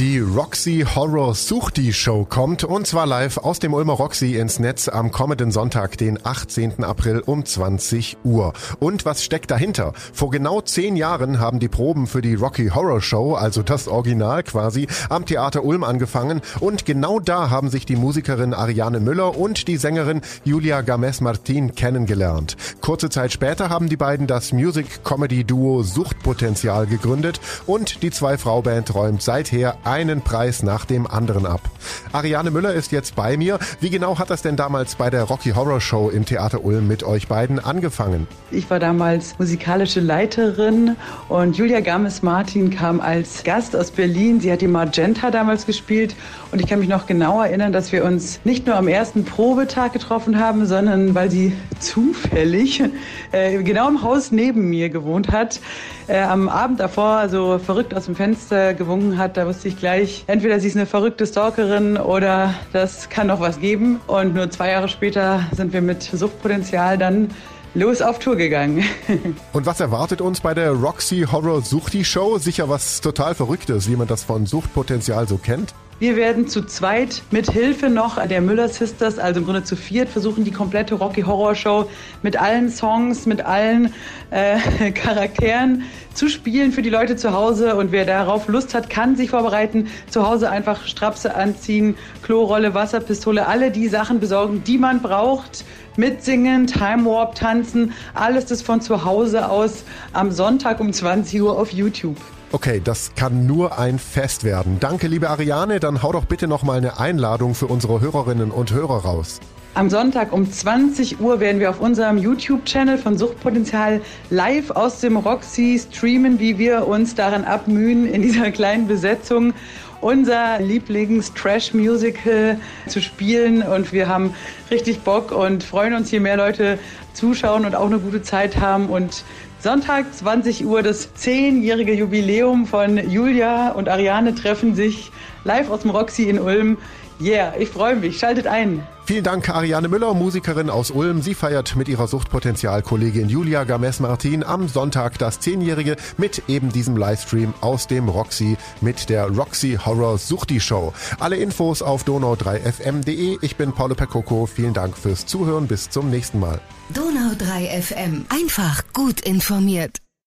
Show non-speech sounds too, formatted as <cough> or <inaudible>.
Die Roxy Horror Suchti Show kommt und zwar live aus dem Ulmer Roxy ins Netz am kommenden Sonntag, den 18. April um 20 Uhr. Und was steckt dahinter? Vor genau zehn Jahren haben die Proben für die Rocky Horror Show, also das Original quasi, am Theater Ulm angefangen und genau da haben sich die Musikerin Ariane Müller und die Sängerin Julia Games Martin kennengelernt. Kurze Zeit später haben die beiden das Music Comedy Duo Suchtpotenzial gegründet und die zwei Frau Band räumt seither einen Preis nach dem anderen ab. Ariane Müller ist jetzt bei mir. Wie genau hat das denn damals bei der Rocky Horror Show im Theater Ulm mit euch beiden angefangen? Ich war damals musikalische Leiterin und Julia Games-Martin kam als Gast aus Berlin. Sie hat die Magenta damals gespielt und ich kann mich noch genau erinnern, dass wir uns nicht nur am ersten Probetag getroffen haben, sondern weil sie zufällig äh, genau im Haus neben mir gewohnt hat, äh, am Abend davor so verrückt aus dem Fenster gewunken hat, da wusste ich gleich, entweder sie ist eine verrückte Stalkerin oder das kann noch was geben. Und nur zwei Jahre später sind wir mit Suchtpotenzial dann los auf Tour gegangen. <laughs> Und was erwartet uns bei der Roxy Horror Suchti Show? Sicher was total Verrücktes, wie man das von Suchtpotenzial so kennt. Wir werden zu zweit mit Hilfe noch der Müller Sisters, also im Grunde zu viert, versuchen die komplette Rocky Horror Show mit allen Songs, mit allen äh, <laughs> Charakteren zu spielen für die Leute zu Hause. Und wer darauf Lust hat, kann sich vorbereiten. Zu Hause einfach Strapse anziehen, Klorolle, Wasserpistole, alle die Sachen besorgen, die man braucht. Mitsingen, Time Warp tanzen, alles das von zu Hause aus am Sonntag um 20 Uhr auf YouTube. Okay, das kann nur ein Fest werden. Danke, liebe Ariane. Dann hau doch bitte noch mal eine Einladung für unsere Hörerinnen und Hörer raus. Am Sonntag um 20 Uhr werden wir auf unserem YouTube-Channel von Suchtpotenzial live aus dem Roxy streamen, wie wir uns daran abmühen, in dieser kleinen Besetzung unser Lieblings-Trash-Musical zu spielen. Und wir haben richtig Bock und freuen uns, je mehr Leute zuschauen und auch eine gute Zeit haben. Und Sonntag 20 Uhr das zehnjährige Jubiläum von Julia und Ariane treffen sich live aus dem Roxy in Ulm. Yeah, ich freue mich. Schaltet ein. Vielen Dank, Ariane Müller, Musikerin aus Ulm. Sie feiert mit ihrer Suchtpotenzial-Kollegin Julia Games-Martin am Sonntag das Zehnjährige mit eben diesem Livestream aus dem Roxy mit der Roxy Horror Suchti Show. Alle Infos auf donau3fm.de. Ich bin Paolo Percoco. Vielen Dank fürs Zuhören. Bis zum nächsten Mal. Donau3 FM. Einfach gut informiert.